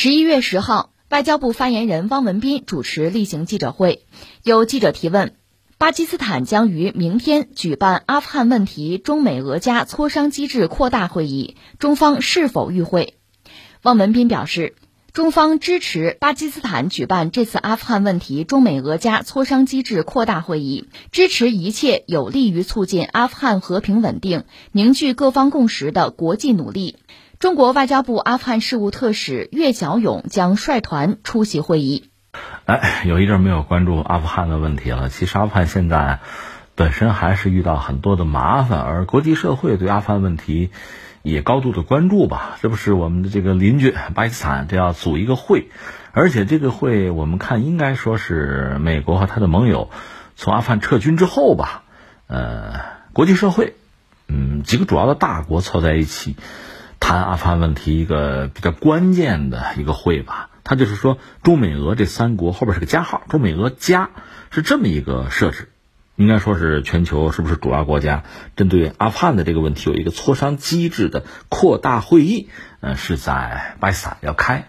十一月十号，外交部发言人汪文斌主持例行记者会，有记者提问：巴基斯坦将于明天举办阿富汗问题中美俄加磋商机制扩大会议，中方是否与会？汪文斌表示，中方支持巴基斯坦举办这次阿富汗问题中美俄加磋商机制扩大会议，支持一切有利于促进阿富汗和平稳定、凝聚各方共识的国际努力。中国外交部阿富汗事务特使岳小勇将率团出席会议。哎，有一阵没有关注阿富汗的问题了。其实阿富汗现在本身还是遇到很多的麻烦，而国际社会对阿富汗问题也高度的关注吧。这不是我们的这个邻居巴基斯坦，这要组一个会，而且这个会我们看应该说是美国和他的盟友从阿富汗撤军之后吧。呃，国际社会，嗯，几个主要的大国凑在一起。谈阿富汗问题一个比较关键的一个会吧，它就是说中美俄这三国后边是个加号，中美俄加是这么一个设置，应该说是全球是不是主要国家针对阿富汗的这个问题有一个磋商机制的扩大会议，呃是在巴基斯坦要开，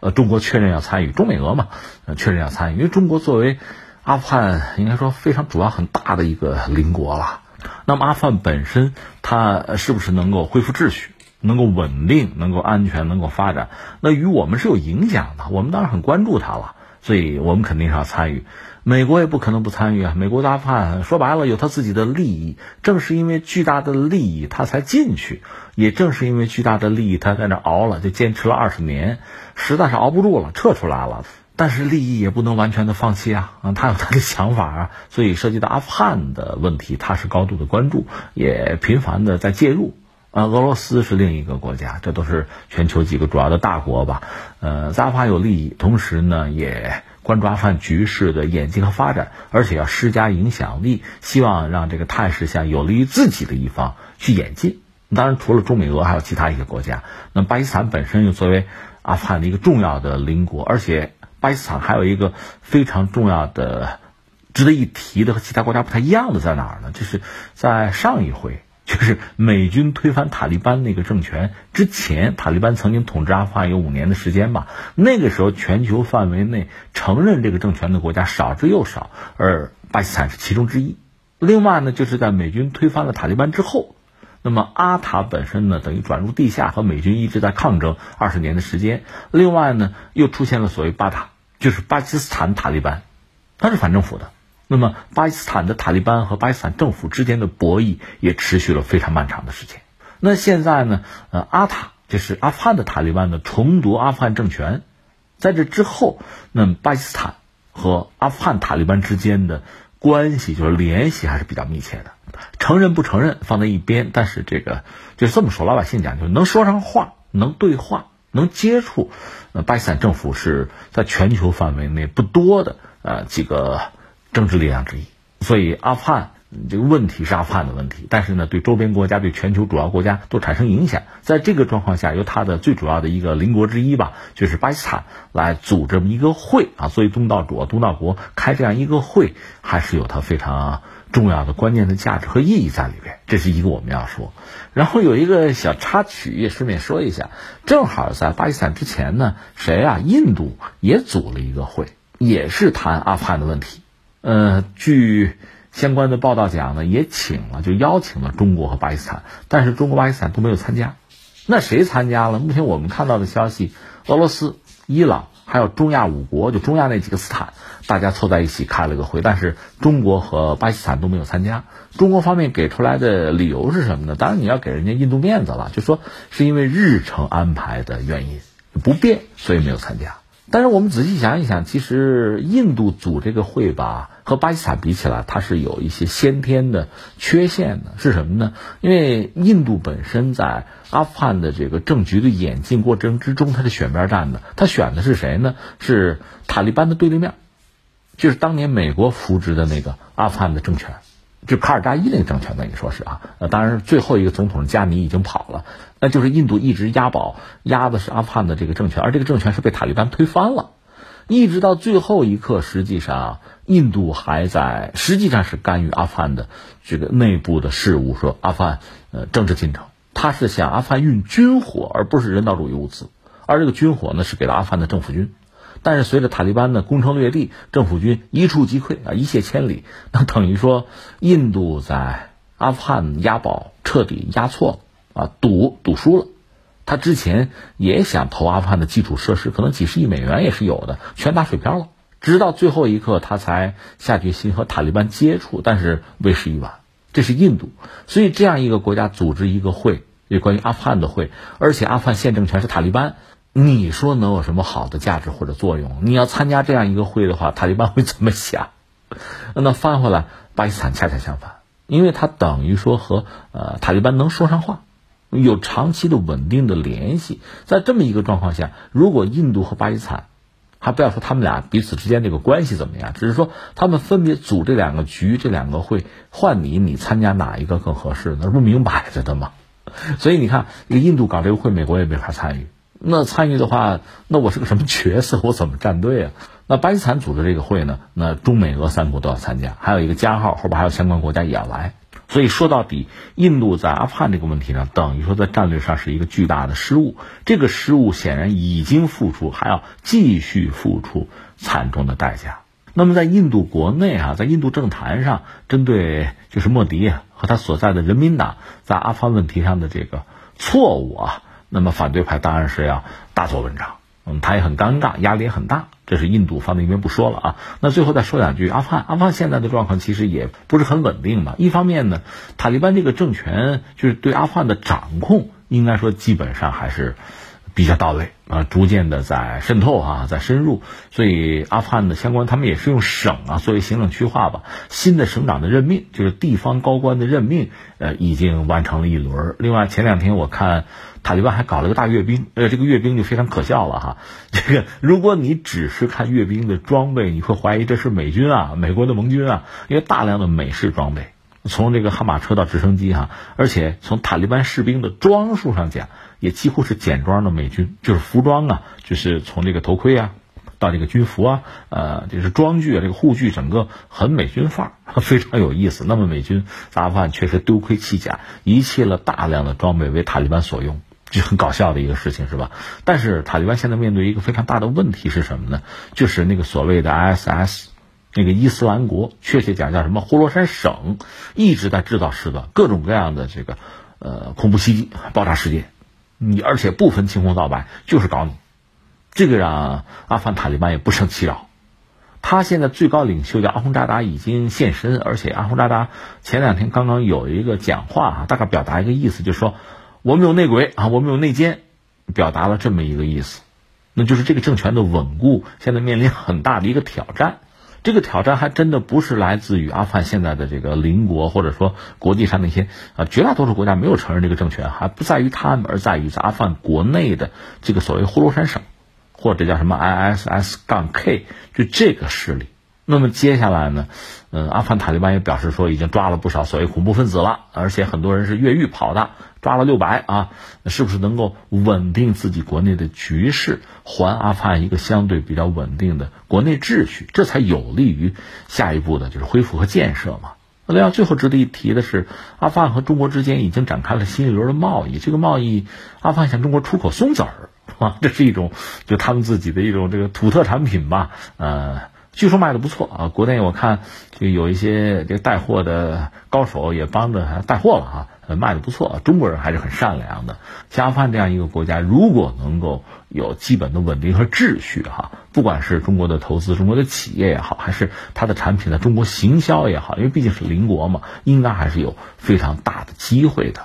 呃中国确认要参与，中美俄嘛，呃确认要参与，因为中国作为阿富汗应该说非常主要很大的一个邻国了，那么阿富汗本身它是不是能够恢复秩序？能够稳定，能够安全，能够发展，那与我们是有影响的。我们当然很关注它了，所以我们肯定是要参与。美国也不可能不参与啊。美国阿富汗说白了有他自己的利益，正是因为巨大的利益，他才进去；也正是因为巨大的利益，他在那熬了，就坚持了二十年，实在是熬不住了，撤出来了。但是利益也不能完全的放弃啊，啊，他有他的想法啊，所以涉及到阿富汗的问题，他是高度的关注，也频繁的在介入。啊，俄罗斯是另一个国家，这都是全球几个主要的大国吧？呃，在阿富汗有利益，同时呢，也关注阿富汗局势的演进和发展，而且要施加影响力，希望让这个态势向有利于自己的一方去演进。当然，除了中美俄，还有其他一些国家。那巴基斯坦本身又作为阿富汗的一个重要的邻国，而且巴基斯坦还有一个非常重要的、值得一提的和其他国家不太一样的在哪儿呢？就是在上一回。就是美军推翻塔利班那个政权之前，塔利班曾经统治阿富汗有五年的时间吧。那个时候，全球范围内承认这个政权的国家少之又少，而巴基斯坦是其中之一。另外呢，就是在美军推翻了塔利班之后，那么阿塔本身呢，等于转入地下，和美军一直在抗争二十年的时间。另外呢，又出现了所谓巴塔，就是巴基斯坦塔利班，它是反政府的。那么，巴基斯坦的塔利班和巴基斯坦政府之间的博弈也持续了非常漫长的时间。那现在呢？呃，阿塔就是阿富汗的塔利班呢，重夺阿富汗政权，在这之后，那么巴基斯坦和阿富汗塔利班之间的关系就是联系还是比较密切的。承认不承认放在一边，但是这个就这么说，老百姓讲就是能说上话，能对话，能接触。呃，巴基斯坦政府是在全球范围内不多的呃几个。政治力量之一，所以阿富汗这个问题是阿富汗的问题，但是呢，对周边国家、对全球主要国家都产生影响。在这个状况下，由它的最主要的一个邻国之一吧，就是巴基斯坦来组这么一个会啊，作为东道主、东道国开这样一个会，还是有它非常重要的关键的价值和意义在里边。这是一个我们要说。然后有一个小插曲，也顺便说一下，正好在巴基斯坦之前呢，谁啊？印度也组了一个会，也是谈阿富汗的问题。呃，据相关的报道讲呢，也请了，就邀请了中国和巴基斯坦，但是中国、巴基斯坦都没有参加。那谁参加了？目前我们看到的消息，俄罗斯、伊朗还有中亚五国，就中亚那几个斯坦，大家凑在一起开了个会，但是中国和巴基斯坦都没有参加。中国方面给出来的理由是什么呢？当然你要给人家印度面子了，就说是因为日程安排的原因不便，所以没有参加。但是我们仔细想一想，其实印度组这个会吧，和巴基斯坦比起来，它是有一些先天的缺陷的。是什么呢？因为印度本身在阿富汗的这个政局的演进过程之中，它是选边站的。它选的是谁呢？是塔利班的对立面，就是当年美国扶植的那个阿富汗的政权。就卡尔扎伊那个政权等于说是啊，呃，当然最后一个总统加尼已经跑了，那就是印度一直押宝押的是阿富汗的这个政权，而这个政权是被塔利班推翻了，一直到最后一刻，实际上印度还在实际上是干预阿富汗的这个内部的事务，说阿富汗呃政治进程，他是向阿富汗运军火，而不是人道主义物资，而这个军火呢是给了阿富汗的政府军。但是随着塔利班的攻城略地，政府军一触即溃啊，一泻千里，那等于说印度在阿富汗押宝彻底押错了啊，赌赌输了。他之前也想投阿富汗的基础设施，可能几十亿美元也是有的，全打水漂了。直到最后一刻，他才下决心和塔利班接触，但是为时已晚。这是印度，所以这样一个国家组织一个会，也关于阿富汗的会，而且阿富汗现政权是塔利班。你说能有什么好的价值或者作用？你要参加这样一个会的话，塔利班会怎么想？那翻回来，巴基斯坦恰恰相反，因为他等于说和呃塔利班能说上话，有长期的稳定的联系。在这么一个状况下，如果印度和巴基斯坦，还不要说他们俩彼此之间这个关系怎么样，只是说他们分别组这两个局、这两个会，换你，你参加哪一个更合适？那不明摆着的吗？所以你看，这个印度搞这个会，美国也没法参与。那参与的话，那我是个什么角色？我怎么站队啊？那巴基斯坦组织这个会呢？那中美俄三国都要参加，还有一个加号，后边还有相关国家也要来。所以说到底，印度在阿富汗这个问题上，等于说在战略上是一个巨大的失误。这个失误显然已经付出，还要继续付出惨重的代价。那么在印度国内啊，在印度政坛上，针对就是莫迪和他所在的人民党在阿富汗问题上的这个错误啊。那么反对派当然是要大做文章，嗯，他也很尴尬，压力也很大。这是印度放在一边不说了啊。那最后再说两句，阿富汗，阿富汗现在的状况其实也不是很稳定嘛。一方面呢，塔利班这个政权就是对阿富汗的掌控，应该说基本上还是。比较到位啊，逐渐的在渗透啊，在深入，所以阿富汗的相关他们也是用省啊作为行政区划吧。新的省长的任命，就是地方高官的任命，呃，已经完成了一轮。另外前两天我看塔利班还搞了个大阅兵，呃，这个阅兵就非常可笑了哈。这个如果你只是看阅兵的装备，你会怀疑这是美军啊，美国的盟军啊，因为大量的美式装备，从这个悍马车到直升机哈，而且从塔利班士兵的装束上讲。也几乎是简装的美军，就是服装啊，就是从这个头盔啊，到这个军服啊，呃，就是装具啊，这个护具，整个很美军范儿，非常有意思。那么美军在阿富汗确实丢盔弃甲，遗弃了大量的装备为塔利班所用，就很搞笑的一个事情，是吧？但是塔利班现在面对一个非常大的问题是什么呢？就是那个所谓的 ISS，那个伊斯兰国，确切讲叫什么呼罗珊省，一直在制造事端，各种各样的这个呃恐怖袭击、爆炸事件。你而且不分青红皂白，就是搞你，这个让阿富汗塔利班也不胜其扰。他现在最高领袖叫阿洪扎达已经现身，而且阿洪扎达前两天刚刚有一个讲话啊，大概表达一个意思，就是说我们有内鬼啊，我们有内奸，表达了这么一个意思，那就是这个政权的稳固现在面临很大的一个挑战。这个挑战还真的不是来自于阿富汗现在的这个邻国，或者说国际上那些啊，绝大多数国家没有承认这个政权，还不在于他们，而在于在阿富汗国内的这个所谓呼罗珊省，或者叫什么 ISS 杠 K，就这个势力。那么接下来呢？嗯，阿富汗塔利班也表示说，已经抓了不少所谓恐怖分子了，而且很多人是越狱跑的，抓了六百啊，是不是能够稳定自己国内的局势，还阿富汗一个相对比较稳定的国内秩序，这才有利于下一步的就是恢复和建设嘛？另外，最后值得一提的是，阿富汗和中国之间已经展开了新一轮的贸易，这个贸易，阿富汗向中国出口松子儿啊，这是一种就他们自己的一种这个土特产品吧，呃。据说卖的不错啊，国内我看就有一些这带货的高手也帮着带货了哈，卖的不错。中国人还是很善良的。像阿富汗这样一个国家，如果能够有基本的稳定和秩序哈，不管是中国的投资、中国的企业也好，还是它的产品在中国行销也好，因为毕竟是邻国嘛，应该还是有非常大的机会的。